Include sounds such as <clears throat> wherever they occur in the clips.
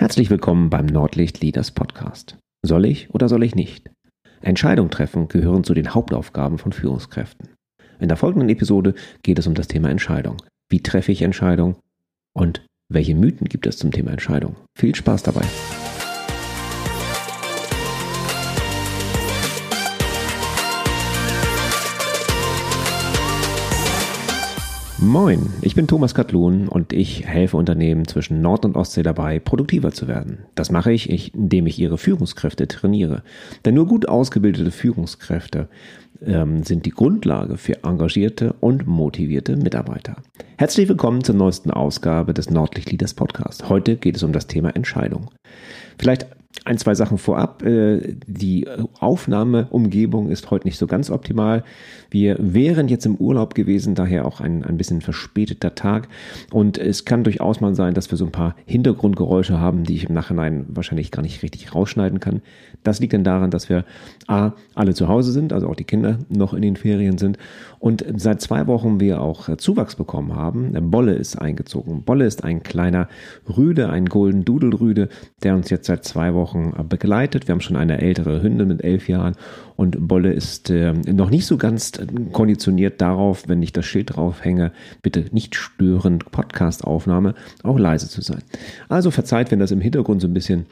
Herzlich willkommen beim Nordlicht Leaders Podcast. Soll ich oder soll ich nicht? Entscheidungen treffen gehören zu den Hauptaufgaben von Führungskräften. In der folgenden Episode geht es um das Thema Entscheidung. Wie treffe ich Entscheidung? Und welche Mythen gibt es zum Thema Entscheidung? Viel Spaß dabei! Moin, ich bin Thomas Katlun und ich helfe Unternehmen zwischen Nord- und Ostsee dabei, produktiver zu werden. Das mache ich, indem ich ihre Führungskräfte trainiere. Denn nur gut ausgebildete Führungskräfte ähm, sind die Grundlage für engagierte und motivierte Mitarbeiter. Herzlich willkommen zur neuesten Ausgabe des Nordlicht Leaders Podcast. Heute geht es um das Thema Entscheidung. Vielleicht ein, zwei Sachen vorab. Äh, die Aufnahmeumgebung ist heute nicht so ganz optimal. Wir wären jetzt im Urlaub gewesen, daher auch ein, ein bisschen verspäteter Tag. Und es kann durchaus mal sein, dass wir so ein paar Hintergrundgeräusche haben, die ich im Nachhinein wahrscheinlich gar nicht richtig rausschneiden kann. Das liegt dann daran, dass wir A, alle zu Hause sind, also auch die Kinder noch in den Ferien sind. Und seit zwei Wochen wir auch Zuwachs bekommen haben. Bolle ist eingezogen. Bolle ist ein kleiner Rüde, ein Golden Doodle Rüde, der uns jetzt seit zwei Wochen begleitet. Wir haben schon eine ältere Hündin mit elf Jahren und Bolle ist äh, noch nicht so ganz konditioniert darauf, wenn ich das Schild draufhänge, bitte nicht störend Podcast-Aufnahme, auch leise zu sein. Also verzeiht, wenn das im Hintergrund so ein bisschen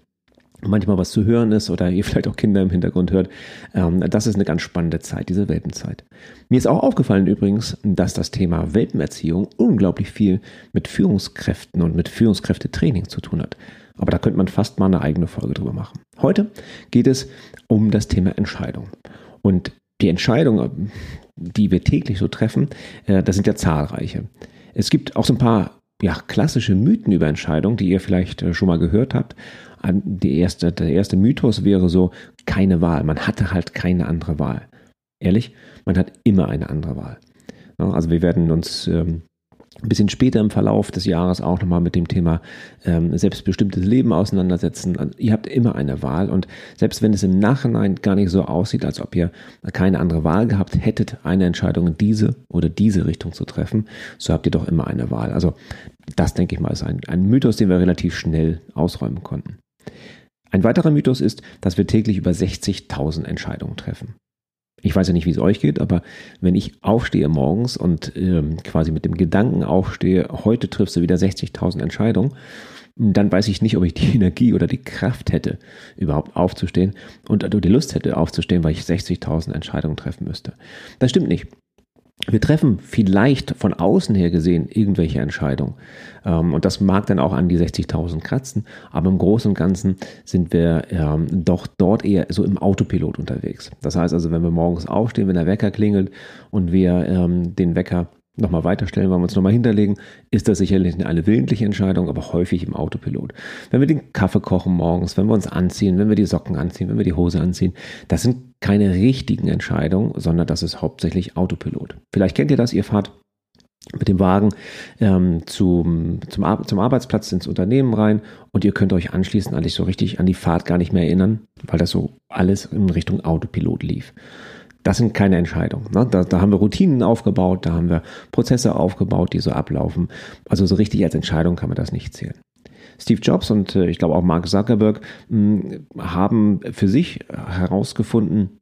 manchmal was zu hören ist oder ihr <laughs> vielleicht auch Kinder im Hintergrund hört. Ähm, das ist eine ganz spannende Zeit, diese Welpenzeit. Mir ist auch aufgefallen übrigens, dass das Thema Welpenerziehung unglaublich viel mit Führungskräften und mit Führungskräftetraining zu tun hat. Aber da könnte man fast mal eine eigene Folge drüber machen. Heute geht es um das Thema Entscheidung. Und die Entscheidungen, die wir täglich so treffen, äh, das sind ja zahlreiche. Es gibt auch so ein paar ja, klassische Mythen über Entscheidungen, die ihr vielleicht äh, schon mal gehört habt. Erste, der erste Mythos wäre so, keine Wahl. Man hatte halt keine andere Wahl. Ehrlich, man hat immer eine andere Wahl. Also wir werden uns ähm, ein bisschen später im Verlauf des Jahres auch nochmal mit dem Thema ähm, selbstbestimmtes Leben auseinandersetzen. Also ihr habt immer eine Wahl und selbst wenn es im Nachhinein gar nicht so aussieht, als ob ihr keine andere Wahl gehabt hättet, eine Entscheidung in diese oder diese Richtung zu treffen, so habt ihr doch immer eine Wahl. Also das denke ich mal ist ein, ein Mythos, den wir relativ schnell ausräumen konnten. Ein weiterer Mythos ist, dass wir täglich über 60.000 Entscheidungen treffen. Ich weiß ja nicht, wie es euch geht, aber wenn ich aufstehe morgens und ähm, quasi mit dem Gedanken aufstehe, heute triffst du wieder 60.000 Entscheidungen, dann weiß ich nicht, ob ich die <laughs> Energie oder die Kraft hätte, überhaupt aufzustehen und die Lust hätte aufzustehen, weil ich 60.000 Entscheidungen treffen müsste. Das stimmt nicht wir treffen vielleicht von außen her gesehen irgendwelche Entscheidungen. Ähm, und das mag dann auch an die 60.000 kratzen. Aber im Großen und Ganzen sind wir ähm, doch dort eher so im Autopilot unterwegs. Das heißt also, wenn wir morgens aufstehen, wenn der Wecker klingelt und wir ähm, den Wecker nochmal weiterstellen, weil wir uns nochmal hinterlegen, ist das sicherlich eine willentliche Entscheidung, aber häufig im Autopilot. Wenn wir den Kaffee kochen morgens, wenn wir uns anziehen, wenn wir die Socken anziehen, wenn wir die Hose anziehen, das sind keine richtigen Entscheidungen, sondern das ist hauptsächlich Autopilot. Vielleicht kennt ihr das, ihr fahrt mit dem Wagen ähm, zum, zum, Ar zum Arbeitsplatz ins Unternehmen rein und ihr könnt euch anschließend eigentlich so richtig an die Fahrt gar nicht mehr erinnern, weil das so alles in Richtung Autopilot lief. Das sind keine Entscheidungen. Ne? Da, da haben wir Routinen aufgebaut, da haben wir Prozesse aufgebaut, die so ablaufen. Also so richtig als Entscheidung kann man das nicht zählen. Steve Jobs und äh, ich glaube auch Mark Zuckerberg mh, haben für sich herausgefunden,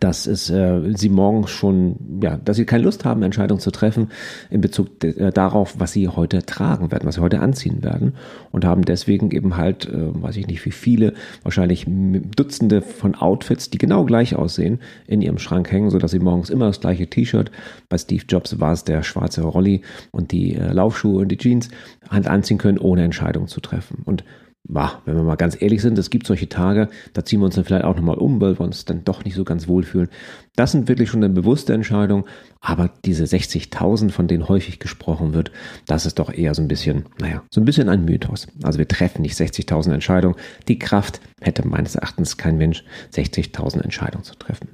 dass es äh, sie morgens schon, ja, dass sie keine Lust haben, Entscheidungen zu treffen in Bezug äh, darauf, was sie heute tragen werden, was sie heute anziehen werden. Und haben deswegen eben halt, äh, weiß ich nicht wie viele, wahrscheinlich Dutzende von Outfits, die genau gleich aussehen, in ihrem Schrank hängen, so dass sie morgens immer das gleiche T-Shirt, bei Steve Jobs war es der schwarze Rolli und die äh, Laufschuhe und die Jeans, halt anziehen können, ohne Entscheidungen zu treffen. Und bah, wenn wir mal ganz ehrlich sind, es gibt solche Tage, da ziehen wir uns dann vielleicht auch nochmal um, weil wir uns dann doch nicht so ganz wohlfühlen. Das sind wirklich schon eine bewusste Entscheidung, aber diese 60.000, von denen häufig gesprochen wird, das ist doch eher so ein bisschen, naja, so ein bisschen ein Mythos. Also wir treffen nicht 60.000 Entscheidungen. Die Kraft hätte meines Erachtens kein Mensch, 60.000 Entscheidungen zu treffen.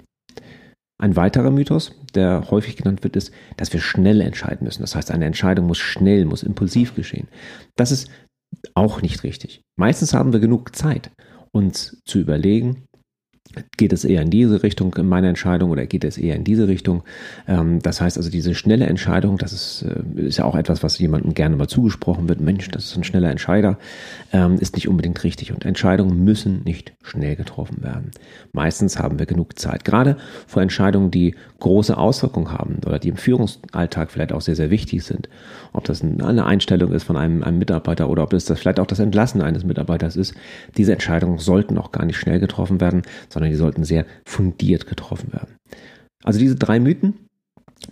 Ein weiterer Mythos, der häufig genannt wird, ist, dass wir schnell entscheiden müssen. Das heißt, eine Entscheidung muss schnell, muss impulsiv geschehen. Das ist auch nicht richtig. Meistens haben wir genug Zeit, uns zu überlegen, Geht es eher in diese Richtung in meiner Entscheidung oder geht es eher in diese Richtung? Ähm, das heißt also, diese schnelle Entscheidung, das ist, äh, ist ja auch etwas, was jemandem gerne mal zugesprochen wird. Mensch, das ist ein schneller Entscheider, ähm, ist nicht unbedingt richtig. Und Entscheidungen müssen nicht schnell getroffen werden. Meistens haben wir genug Zeit. Gerade vor Entscheidungen, die große Auswirkungen haben oder die im Führungsalltag vielleicht auch sehr, sehr wichtig sind. Ob das eine Einstellung ist von einem, einem Mitarbeiter oder ob es das vielleicht auch das Entlassen eines Mitarbeiters ist. Diese Entscheidungen sollten auch gar nicht schnell getroffen werden, sondern sondern die sollten sehr fundiert getroffen werden. Also diese drei Mythen,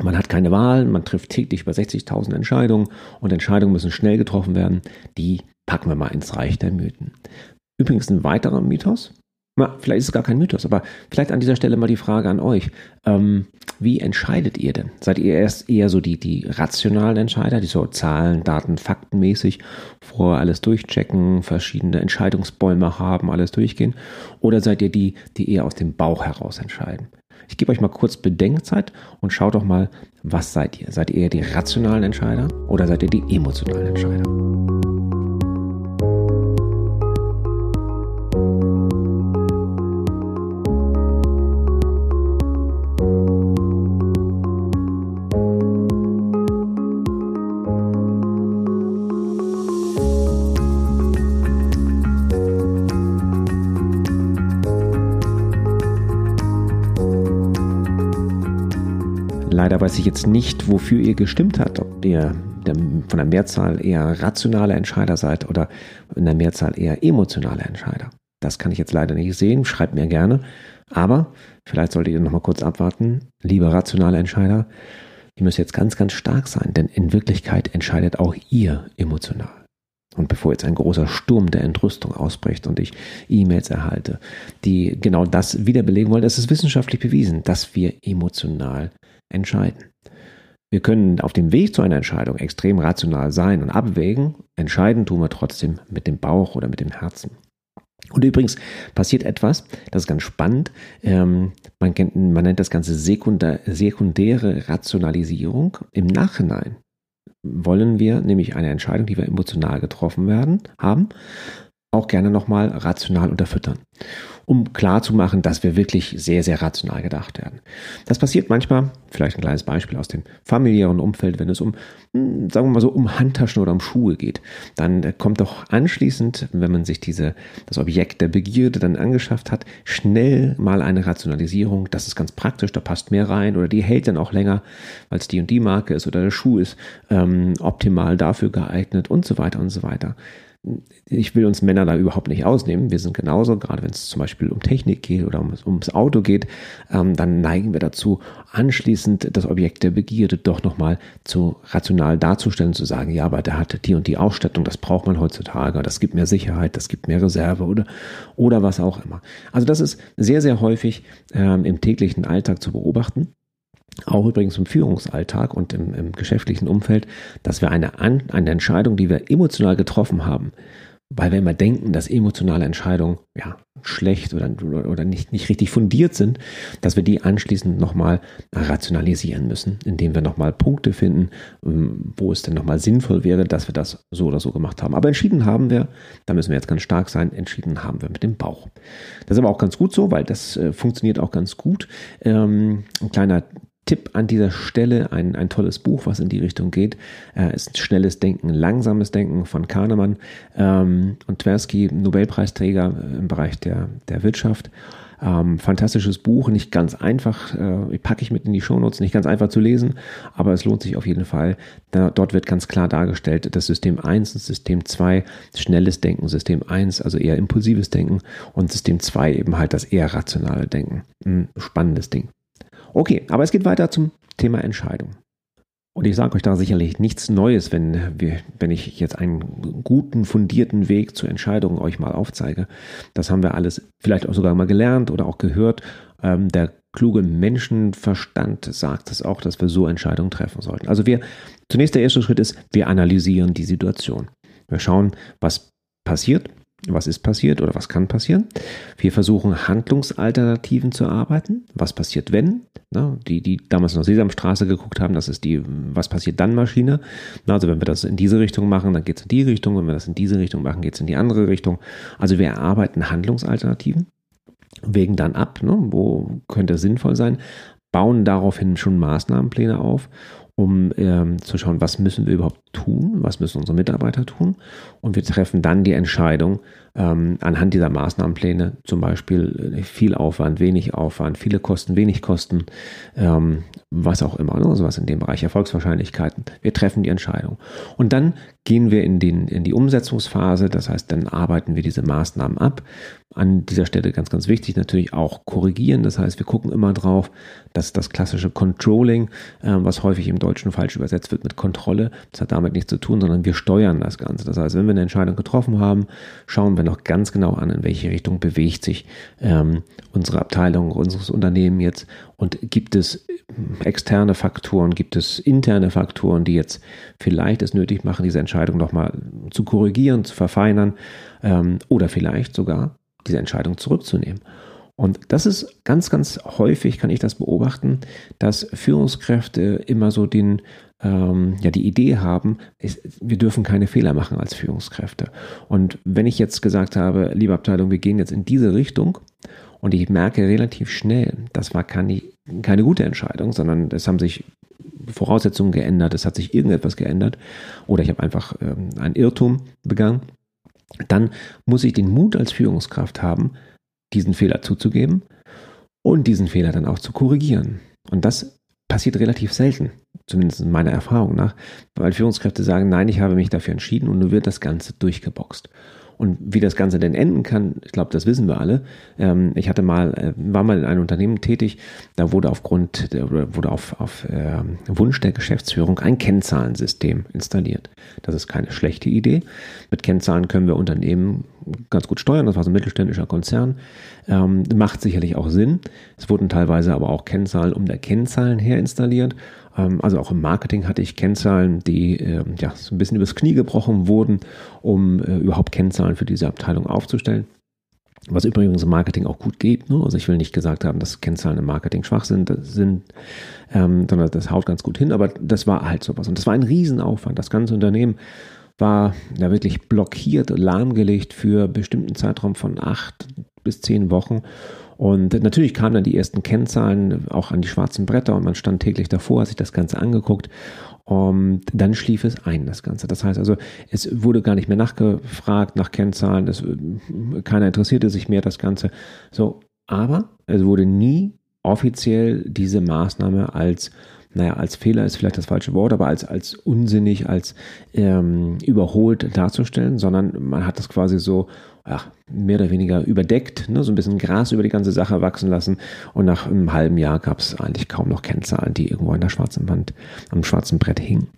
man hat keine Wahl, man trifft täglich über 60.000 Entscheidungen und Entscheidungen müssen schnell getroffen werden, die packen wir mal ins Reich der Mythen. Übrigens ein weiterer Mythos, na, vielleicht ist es gar kein Mythos, aber vielleicht an dieser Stelle mal die Frage an euch. Ähm, wie entscheidet ihr denn? Seid ihr erst eher so die, die rationalen Entscheider, die so Zahlen, Daten, Faktenmäßig vor alles durchchecken, verschiedene Entscheidungsbäume haben, alles durchgehen? Oder seid ihr die, die eher aus dem Bauch heraus entscheiden? Ich gebe euch mal kurz Bedenkzeit und schaut doch mal, was seid ihr? Seid ihr eher die rationalen Entscheider oder seid ihr die emotionalen Entscheider? Weiß ich jetzt nicht, wofür ihr gestimmt habt, ob ihr von der Mehrzahl eher rationale Entscheider seid oder in der Mehrzahl eher emotionale Entscheider. Das kann ich jetzt leider nicht sehen, schreibt mir gerne. Aber vielleicht solltet ihr noch mal kurz abwarten, liebe rationale Entscheider. Ihr müsst jetzt ganz, ganz stark sein, denn in Wirklichkeit entscheidet auch ihr emotional. Und bevor jetzt ein großer Sturm der Entrüstung ausbricht und ich E-Mails erhalte, die genau das wiederbelegen wollen, es ist wissenschaftlich bewiesen, dass wir emotional entscheiden. Wir können auf dem Weg zu einer Entscheidung extrem rational sein und abwägen. Entscheiden tun wir trotzdem mit dem Bauch oder mit dem Herzen. Und übrigens passiert etwas, das ist ganz spannend. Ähm, man, kennt, man, nennt das Ganze sekundär, sekundäre Rationalisierung. Im Nachhinein wollen wir nämlich eine Entscheidung, die wir emotional getroffen werden, haben, auch gerne nochmal rational unterfüttern um klarzumachen, dass wir wirklich sehr, sehr rational gedacht werden. Das passiert manchmal, vielleicht ein kleines Beispiel aus dem familiären Umfeld, wenn es um, hm, sagen wir mal so, um Handtaschen oder um Schuhe geht. Dann kommt doch anschließend, wenn man sich diese, das Objekt der Begierde dann angeschafft hat, schnell mal eine Rationalisierung. Das ist ganz praktisch, da passt mehr rein oder die hält dann auch länger, weil es die und die Marke ist oder der Schuh ist ähm, optimal dafür geeignet und so weiter und so weiter ich will uns Männer da überhaupt nicht ausnehmen. Wir sind genauso, gerade wenn es zum Beispiel um Technik geht oder ums, ums Auto geht, ähm, dann neigen wir dazu, anschließend das Objekt der Begierde doch nochmal zu rational darzustellen, zu sagen, ja, aber der hat die und die Ausstattung, das braucht man heutzutage, das gibt mehr Sicherheit, das gibt mehr Reserve oder, oder was auch immer. Also das ist sehr, sehr häufig ähm, im täglichen Alltag zu beobachten auch übrigens im Führungsalltag und im, im geschäftlichen Umfeld, dass wir eine, eine Entscheidung, die wir emotional getroffen haben, weil wir immer denken, dass emotionale Entscheidungen ja schlecht oder, oder nicht, nicht richtig fundiert sind, dass wir die anschließend nochmal rationalisieren müssen, indem wir nochmal Punkte finden, ähm, wo es denn nochmal sinnvoll wäre, dass wir das so oder so gemacht haben. Aber entschieden haben wir, da müssen wir jetzt ganz stark sein, entschieden haben wir mit dem Bauch. Das ist aber auch ganz gut so, weil das äh, funktioniert auch ganz gut. Ähm, ein kleiner Tipp an dieser Stelle, ein, ein tolles Buch, was in die Richtung geht, äh, ist Schnelles Denken, Langsames Denken von Kahnemann ähm, und Tversky, Nobelpreisträger im Bereich der, der Wirtschaft. Ähm, fantastisches Buch, nicht ganz einfach, äh, packe ich mit in die Shownotes, nicht ganz einfach zu lesen, aber es lohnt sich auf jeden Fall. Da, dort wird ganz klar dargestellt, das System 1 und System 2, schnelles Denken, System 1, also eher impulsives Denken und System 2 eben halt das eher rationale Denken. Ein spannendes Ding. Okay, aber es geht weiter zum Thema Entscheidung. Und ich sage euch da sicherlich nichts Neues, wenn, wir, wenn ich jetzt einen guten, fundierten Weg zur Entscheidung euch mal aufzeige. Das haben wir alles vielleicht auch sogar mal gelernt oder auch gehört. Ähm, der kluge Menschenverstand sagt es auch, dass wir so Entscheidungen treffen sollten. Also wir, zunächst der erste Schritt ist, wir analysieren die Situation. Wir schauen, was passiert, was ist passiert oder was kann passieren. Wir versuchen Handlungsalternativen zu arbeiten. Was passiert, wenn? Na, die, die damals noch Sesamstraße geguckt haben, das ist die Was passiert dann Maschine. Na, also wenn wir das in diese Richtung machen, dann geht es in die Richtung. Wenn wir das in diese Richtung machen, geht es in die andere Richtung. Also wir erarbeiten Handlungsalternativen. wägen dann ab, ne, wo könnte es sinnvoll sein, bauen daraufhin schon Maßnahmenpläne auf um ähm, zu schauen, was müssen wir überhaupt tun, was müssen unsere Mitarbeiter tun. Und wir treffen dann die Entscheidung ähm, anhand dieser Maßnahmenpläne, zum Beispiel äh, viel Aufwand, wenig Aufwand, viele Kosten, wenig Kosten, ähm, was auch immer, ne? sowas in dem Bereich Erfolgswahrscheinlichkeiten. Wir treffen die Entscheidung. Und dann gehen wir in, den, in die Umsetzungsphase, das heißt, dann arbeiten wir diese Maßnahmen ab. An dieser Stelle ganz, ganz wichtig natürlich auch korrigieren. Das heißt, wir gucken immer drauf, dass das klassische Controlling, äh, was häufig im Deutschen falsch übersetzt wird mit Kontrolle, das hat damit nichts zu tun, sondern wir steuern das Ganze. Das heißt, wenn wir eine Entscheidung getroffen haben, schauen wir noch ganz genau an, in welche Richtung bewegt sich ähm, unsere Abteilung, unseres Unternehmen jetzt und gibt es externe Faktoren, gibt es interne Faktoren, die jetzt vielleicht es nötig machen, diese Entscheidung nochmal zu korrigieren, zu verfeinern ähm, oder vielleicht sogar diese Entscheidung zurückzunehmen. Und das ist ganz, ganz häufig, kann ich das beobachten, dass Führungskräfte immer so den, ähm, ja, die Idee haben, ist, wir dürfen keine Fehler machen als Führungskräfte. Und wenn ich jetzt gesagt habe, liebe Abteilung, wir gehen jetzt in diese Richtung und ich merke relativ schnell, das war keine, keine gute Entscheidung, sondern es haben sich Voraussetzungen geändert, es hat sich irgendetwas geändert oder ich habe einfach ähm, einen Irrtum begangen, dann muss ich den Mut als Führungskraft haben, diesen Fehler zuzugeben und diesen Fehler dann auch zu korrigieren. Und das passiert relativ selten, zumindest in meiner Erfahrung nach, weil Führungskräfte sagen, nein, ich habe mich dafür entschieden und nun wird das Ganze durchgeboxt. Und wie das Ganze denn enden kann, ich glaube, das wissen wir alle. Ähm, ich hatte mal, äh, war mal in einem Unternehmen tätig, da wurde aufgrund, wurde auf, auf äh, Wunsch der Geschäftsführung ein Kennzahlensystem installiert. Das ist keine schlechte Idee. Mit Kennzahlen können wir Unternehmen ganz gut steuern. Das war so ein mittelständischer Konzern. Ähm, macht sicherlich auch Sinn. Es wurden teilweise aber auch Kennzahlen um der Kennzahlen her installiert. Ähm, also auch im Marketing hatte ich Kennzahlen, die äh, ja so ein bisschen übers Knie gebrochen wurden, um äh, überhaupt Kennzahlen für diese Abteilung aufzustellen. Was übrigens im Marketing auch gut geht. Ne? Also ich will nicht gesagt haben, dass Kennzahlen im Marketing schwach sind, sind ähm, sondern das haut ganz gut hin. Aber das war halt sowas. Und das war ein Riesenaufwand. Das ganze Unternehmen war ja wirklich blockiert lahmgelegt für einen bestimmten Zeitraum von acht bis zehn Wochen. Und natürlich kamen dann die ersten Kennzahlen auch an die schwarzen Bretter und man stand täglich davor, hat sich das Ganze angeguckt. Und dann schlief es ein, das Ganze. Das heißt also, es wurde gar nicht mehr nachgefragt nach Kennzahlen, es, keiner interessierte sich mehr das Ganze. So, aber es wurde nie offiziell diese Maßnahme als naja, als Fehler ist vielleicht das falsche Wort, aber als, als unsinnig, als ähm, überholt darzustellen, sondern man hat das quasi so ja, mehr oder weniger überdeckt, ne, so ein bisschen Gras über die ganze Sache wachsen lassen und nach einem halben Jahr gab es eigentlich kaum noch Kennzahlen, die irgendwo an der schwarzen Wand, am schwarzen Brett hingen.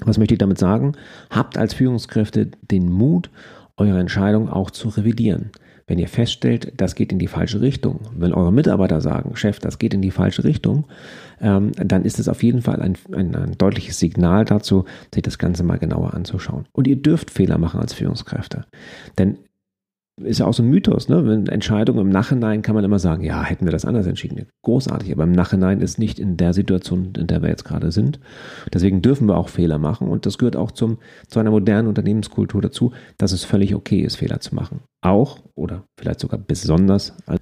Was möchte ich damit sagen? Habt als Führungskräfte den Mut, eure Entscheidung auch zu revidieren. Wenn ihr feststellt, das geht in die falsche Richtung, wenn eure Mitarbeiter sagen, Chef, das geht in die falsche Richtung, ähm, dann ist es auf jeden Fall ein, ein, ein, deutliches Signal dazu, sich das Ganze mal genauer anzuschauen. Und ihr dürft Fehler machen als Führungskräfte. Denn ist ja auch so ein Mythos, ne? Wenn Entscheidungen im Nachhinein kann man immer sagen, ja, hätten wir das anders entschieden. Großartig, aber im Nachhinein ist nicht in der Situation, in der wir jetzt gerade sind. Deswegen dürfen wir auch Fehler machen und das gehört auch zum, zu einer modernen Unternehmenskultur dazu, dass es völlig okay ist, Fehler zu machen. Auch oder vielleicht sogar besonders als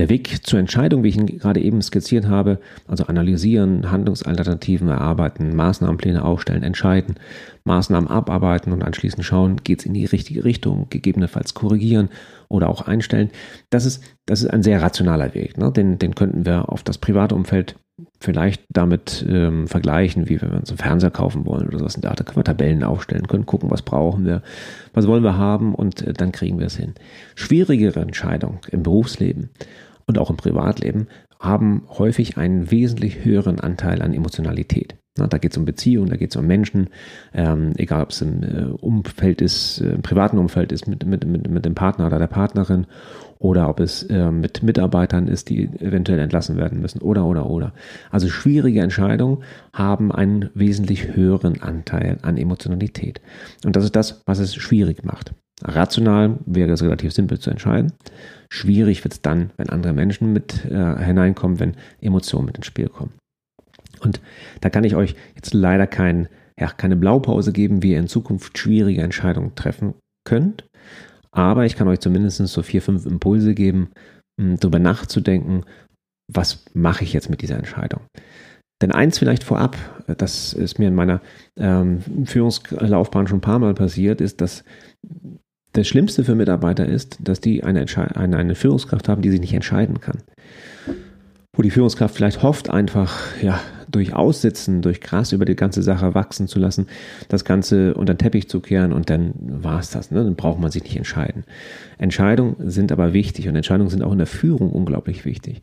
der Weg zur Entscheidung, wie ich ihn gerade eben skizziert habe, also analysieren, Handlungsalternativen erarbeiten, Maßnahmenpläne aufstellen, entscheiden, Maßnahmen abarbeiten und anschließend schauen, geht es in die richtige Richtung, gegebenenfalls korrigieren oder auch einstellen. Das ist, das ist ein sehr rationaler Weg. Ne? Den, den könnten wir auf das private Umfeld vielleicht damit ähm, vergleichen, wie wenn wir uns einen Fernseher kaufen wollen oder sowas. Da können wir Tabellen aufstellen, können gucken, was brauchen wir, was wollen wir haben und äh, dann kriegen wir es hin. Schwierigere Entscheidungen im Berufsleben und auch im Privatleben haben häufig einen wesentlich höheren Anteil an Emotionalität. Na, da geht es um Beziehungen, da geht es um Menschen, ähm, egal ob es im äh, Umfeld ist, äh, im privaten Umfeld ist mit, mit, mit, mit dem Partner oder der Partnerin oder ob es äh, mit Mitarbeitern ist, die eventuell entlassen werden müssen oder oder oder. Also schwierige Entscheidungen haben einen wesentlich höheren Anteil an Emotionalität. Und das ist das, was es schwierig macht. Rational wäre es relativ simpel zu entscheiden. Schwierig wird es dann, wenn andere Menschen mit äh, hineinkommen, wenn Emotionen mit ins Spiel kommen. Und da kann ich euch jetzt leider kein, ja, keine Blaupause geben, wie ihr in Zukunft schwierige Entscheidungen treffen könnt. Aber ich kann euch zumindest so vier, fünf Impulse geben, darüber nachzudenken, was mache ich jetzt mit dieser Entscheidung. Denn eins vielleicht vorab, das ist mir in meiner ähm, Führungslaufbahn schon ein paar Mal passiert, ist, dass das Schlimmste für Mitarbeiter ist, dass die eine, eine, eine Führungskraft haben, die sich nicht entscheiden kann. Wo die Führungskraft vielleicht hofft, einfach ja, durch Aussitzen, durch Gras über die ganze Sache wachsen zu lassen, das Ganze unter den Teppich zu kehren und dann war es das. Ne? Dann braucht man sich nicht entscheiden. Entscheidungen sind aber wichtig und Entscheidungen sind auch in der Führung unglaublich wichtig.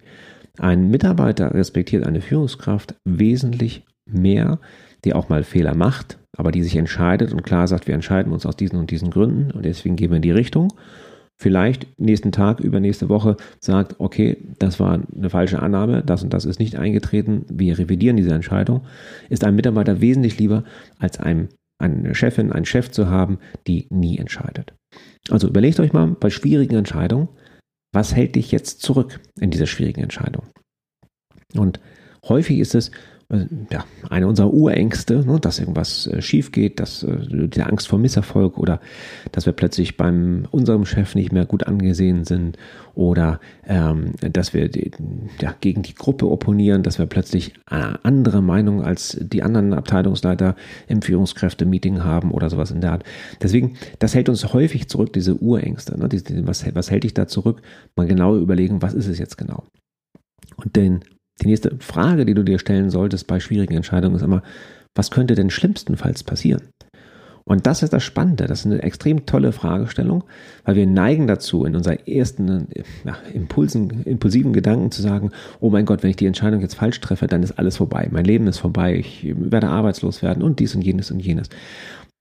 Ein Mitarbeiter respektiert eine Führungskraft wesentlich mehr, die auch mal Fehler macht, aber die sich entscheidet und klar sagt, wir entscheiden uns aus diesen und diesen Gründen und deswegen gehen wir in die Richtung. Vielleicht nächsten Tag, übernächste Woche sagt, okay, das war eine falsche Annahme, das und das ist nicht eingetreten, wir revidieren diese Entscheidung, ist einem Mitarbeiter wesentlich lieber, als einem, eine Chefin, einen Chef zu haben, die nie entscheidet. Also überlegt euch mal bei schwierigen Entscheidungen, was hält dich jetzt zurück in dieser schwierigen Entscheidung? Und häufig ist es ja, eine unserer Urängste, ne, dass irgendwas äh, schief geht, dass äh, die Angst vor Misserfolg oder dass wir plötzlich beim unserem Chef nicht mehr gut angesehen sind oder ähm, dass wir die, ja, gegen die Gruppe opponieren, dass wir plötzlich äh, andere Meinungen als die anderen Abteilungsleiter im Führungskräfte-Meeting haben oder sowas in der Art. Deswegen, das hält uns häufig zurück, diese Urängste. Ne, diese, was, was hält dich da zurück? Mal genau überlegen, was ist es jetzt genau? Und den die nächste Frage, die du dir stellen solltest bei schwierigen Entscheidungen, ist immer, was könnte denn schlimmstenfalls passieren? Und das ist das Spannende. Das ist eine extrem tolle Fragestellung, weil wir neigen dazu, in unseren ersten ja, Impulsen, impulsiven Gedanken zu sagen, oh mein Gott, wenn ich die Entscheidung jetzt falsch treffe, dann ist alles vorbei. Mein Leben ist vorbei. Ich werde arbeitslos werden und dies und jenes und jenes.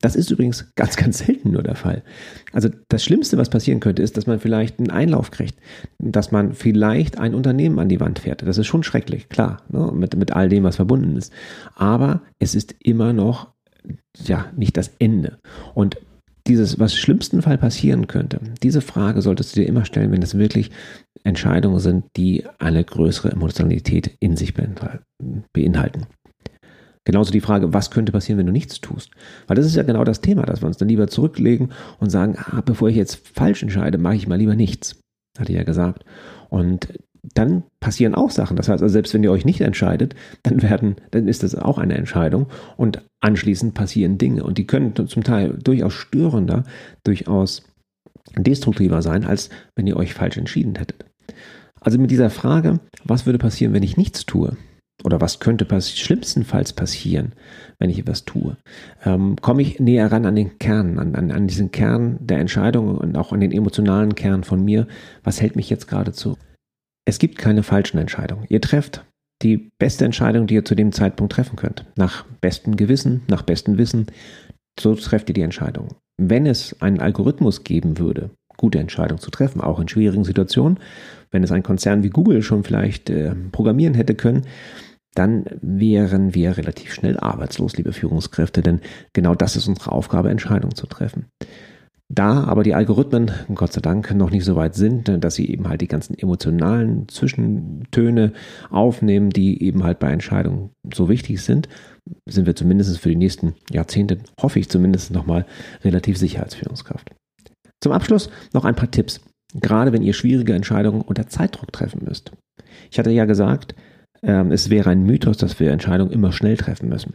Das ist übrigens ganz, <laughs> ganz selten nur der Fall. Also das Schlimmste, was passieren könnte, ist, dass man vielleicht einen Einlauf kriegt, dass man vielleicht ein Unternehmen an die Wand fährt. Das ist schon schrecklich, klar, ne, mit, mit all dem, was verbunden ist. Aber es ist immer noch, ja, nicht das Ende. Und dieses, was im schlimmsten Fall passieren könnte, diese Frage solltest du dir immer stellen, wenn es wirklich Entscheidungen sind, die eine größere Emotionalität in sich beinhalten. Genauso die Frage, was könnte passieren, wenn du nichts tust? Weil das ist ja genau das Thema, dass wir uns dann lieber zurücklegen und sagen, ah, bevor ich jetzt falsch entscheide, mache ich mal lieber nichts. Hatte ich ja gesagt. Und dann passieren auch Sachen. Das heißt, also selbst wenn ihr euch nicht entscheidet, dann werden, dann ist das auch eine Entscheidung und anschließend passieren Dinge und die können zum Teil durchaus störender, durchaus destruktiver sein, als wenn ihr euch falsch entschieden hättet. Also mit dieser Frage, was würde passieren, wenn ich nichts tue? Oder was könnte pass schlimmstenfalls passieren, wenn ich etwas tue, ähm, komme ich näher ran an den Kern, an, an, an diesen Kern der Entscheidung und auch an den emotionalen Kern von mir. Was hält mich jetzt gerade zu? Es gibt keine falschen Entscheidungen. Ihr trefft die beste Entscheidung, die ihr zu dem Zeitpunkt treffen könnt. Nach bestem Gewissen, nach bestem Wissen. So trefft ihr die Entscheidung. Wenn es einen Algorithmus geben würde, gute Entscheidungen zu treffen, auch in schwierigen Situationen, wenn es ein Konzern wie Google schon vielleicht äh, programmieren hätte können, dann wären wir relativ schnell arbeitslos, liebe Führungskräfte, denn genau das ist unsere Aufgabe, Entscheidungen zu treffen. Da aber die Algorithmen, Gott sei Dank, noch nicht so weit sind, dass sie eben halt die ganzen emotionalen Zwischentöne aufnehmen, die eben halt bei Entscheidungen so wichtig sind, sind wir zumindest für die nächsten Jahrzehnte, hoffe ich zumindest nochmal, relativ sicher als Führungskraft. Zum Abschluss noch ein paar Tipps, gerade wenn ihr schwierige Entscheidungen unter Zeitdruck treffen müsst. Ich hatte ja gesagt, ähm, es wäre ein Mythos, dass wir Entscheidungen immer schnell treffen müssen.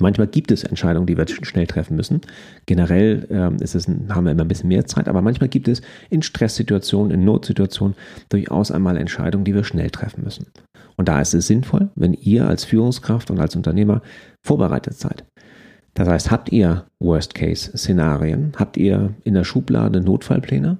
Manchmal gibt es Entscheidungen, die wir schnell treffen müssen. Generell ähm, ist es, haben wir immer ein bisschen mehr Zeit, aber manchmal gibt es in Stresssituationen, in Notsituationen durchaus einmal Entscheidungen, die wir schnell treffen müssen. Und da ist es sinnvoll, wenn ihr als Führungskraft und als Unternehmer vorbereitet seid. Das heißt, habt ihr Worst-Case-Szenarien? Habt ihr in der Schublade Notfallpläne?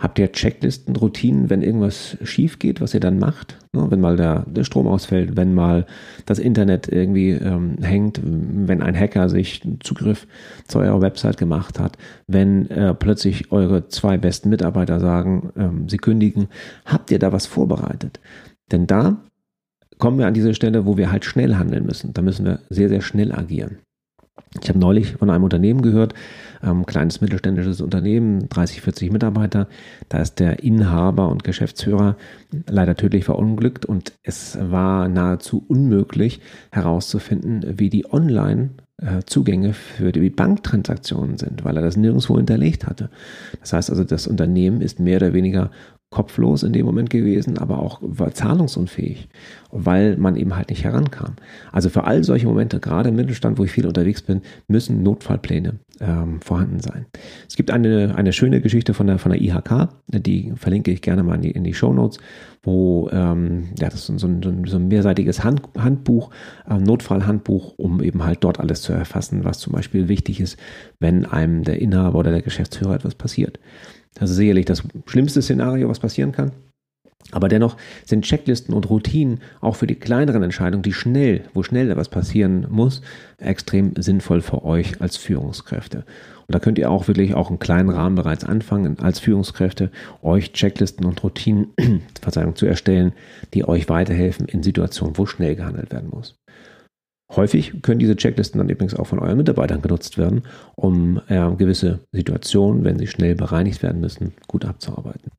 Habt ihr Checklisten, Routinen, wenn irgendwas schief geht, was ihr dann macht? Ne, wenn mal der, der Strom ausfällt, wenn mal das Internet irgendwie ähm, hängt, wenn ein Hacker sich Zugriff zu eurer Website gemacht hat, wenn äh, plötzlich eure zwei besten Mitarbeiter sagen, ähm, sie kündigen, habt ihr da was vorbereitet? Denn da kommen wir an diese Stelle, wo wir halt schnell handeln müssen. Da müssen wir sehr, sehr schnell agieren. Ich habe neulich von einem Unternehmen gehört, ähm, kleines mittelständisches Unternehmen, 30, 40 Mitarbeiter. Da ist der Inhaber und Geschäftsführer leider tödlich verunglückt und es war nahezu unmöglich herauszufinden, wie die Online äh, Zugänge für die Banktransaktionen sind, weil er das nirgendwo hinterlegt hatte. Das heißt also, das Unternehmen ist mehr oder weniger kopflos in dem Moment gewesen, aber auch zahlungsunfähig, weil man eben halt nicht herankam. Also für all solche Momente, gerade im Mittelstand, wo ich viel unterwegs bin, müssen Notfallpläne ähm, vorhanden sein. Es gibt eine, eine schöne Geschichte von der, von der IHK, die verlinke ich gerne mal in die, in die Show Notes, wo ähm, ja, das ist so ein, so ein mehrseitiges Hand, Handbuch, äh, Notfallhandbuch, um eben halt dort alles zu erfassen, was zum Beispiel wichtig ist, wenn einem der Inhaber oder der Geschäftsführer etwas passiert. Das ist sicherlich das schlimmste Szenario, was passieren kann. Aber dennoch sind Checklisten und Routinen auch für die kleineren Entscheidungen, die schnell, wo schnell etwas passieren muss, extrem sinnvoll für euch als Führungskräfte. Und da könnt ihr auch wirklich auch einen kleinen Rahmen bereits anfangen, als Führungskräfte euch Checklisten und Routinen <clears throat> Verzeihung, zu erstellen, die euch weiterhelfen in Situationen, wo schnell gehandelt werden muss. Häufig können diese Checklisten dann übrigens auch von euren Mitarbeitern genutzt werden, um äh, gewisse Situationen, wenn sie schnell bereinigt werden müssen, gut abzuarbeiten.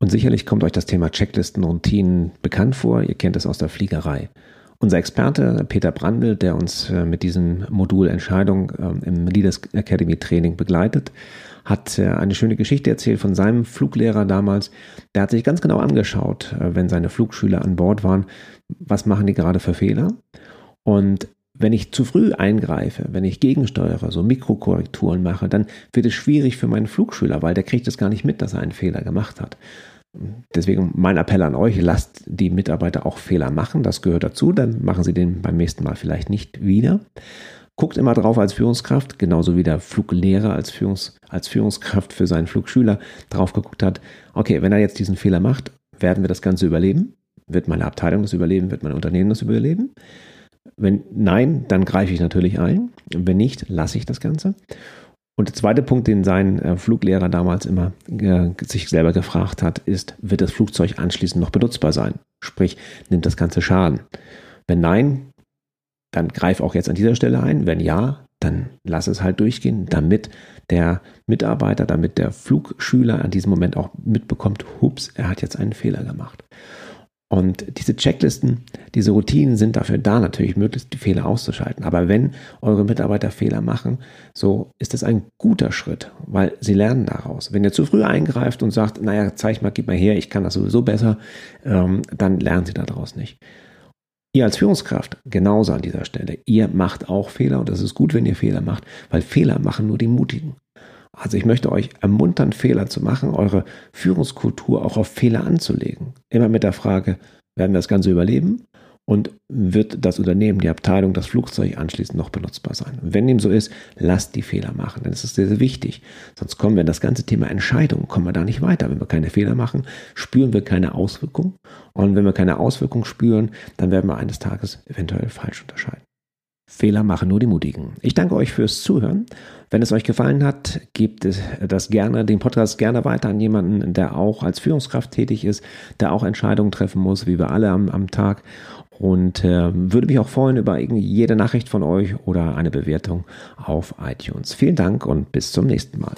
Und sicherlich kommt euch das Thema Checklisten, Routinen bekannt vor. Ihr kennt es aus der Fliegerei. Unser Experte Peter Brandl, der uns äh, mit diesem Modul Entscheidung ähm, im Leaders Academy Training begleitet, hat äh, eine schöne Geschichte erzählt von seinem Fluglehrer damals. Der hat sich ganz genau angeschaut, äh, wenn seine Flugschüler an Bord waren, was machen die gerade für Fehler. Und wenn ich zu früh eingreife, wenn ich gegensteuere, so Mikrokorrekturen mache, dann wird es schwierig für meinen Flugschüler, weil der kriegt es gar nicht mit, dass er einen Fehler gemacht hat. Deswegen mein Appell an euch, lasst die Mitarbeiter auch Fehler machen, das gehört dazu, dann machen sie den beim nächsten Mal vielleicht nicht wieder. Guckt immer drauf als Führungskraft, genauso wie der Fluglehrer als, Führungs-, als Führungskraft für seinen Flugschüler drauf geguckt hat, okay, wenn er jetzt diesen Fehler macht, werden wir das Ganze überleben? Wird meine Abteilung das überleben? Wird mein Unternehmen das überleben? Wenn nein, dann greife ich natürlich ein. Wenn nicht, lasse ich das Ganze. Und der zweite Punkt, den sein äh, Fluglehrer damals immer äh, sich selber gefragt hat, ist, wird das Flugzeug anschließend noch benutzbar sein? Sprich, nimmt das Ganze Schaden? Wenn nein, dann greif auch jetzt an dieser Stelle ein. Wenn ja, dann lass es halt durchgehen, damit der Mitarbeiter, damit der Flugschüler an diesem Moment auch mitbekommt, hups, er hat jetzt einen Fehler gemacht. Und diese Checklisten, diese Routinen sind dafür da, natürlich möglichst die Fehler auszuschalten. Aber wenn eure Mitarbeiter Fehler machen, so ist es ein guter Schritt, weil sie lernen daraus. Wenn ihr zu früh eingreift und sagt, naja, zeig mal, gib mal her, ich kann das sowieso besser, ähm, dann lernen sie daraus nicht. Ihr als Führungskraft genauso an dieser Stelle. Ihr macht auch Fehler und es ist gut, wenn ihr Fehler macht, weil Fehler machen nur die Mutigen. Also ich möchte euch ermuntern, Fehler zu machen, eure Führungskultur auch auf Fehler anzulegen. Immer mit der Frage, werden wir das Ganze überleben? Und wird das Unternehmen, die Abteilung, das Flugzeug anschließend noch benutzbar sein? wenn dem so ist, lasst die Fehler machen, denn das ist sehr, sehr wichtig. Sonst kommen wir in das ganze Thema Entscheidungen, kommen wir da nicht weiter. Wenn wir keine Fehler machen, spüren wir keine Auswirkung. Und wenn wir keine Auswirkung spüren, dann werden wir eines Tages eventuell falsch unterscheiden. Fehler machen nur die Mutigen. Ich danke euch fürs Zuhören. Wenn es euch gefallen hat, gebt das gerne, den Podcast gerne weiter an jemanden, der auch als Führungskraft tätig ist, der auch Entscheidungen treffen muss, wie wir alle am, am Tag. Und äh, würde mich auch freuen über jede Nachricht von euch oder eine Bewertung auf iTunes. Vielen Dank und bis zum nächsten Mal.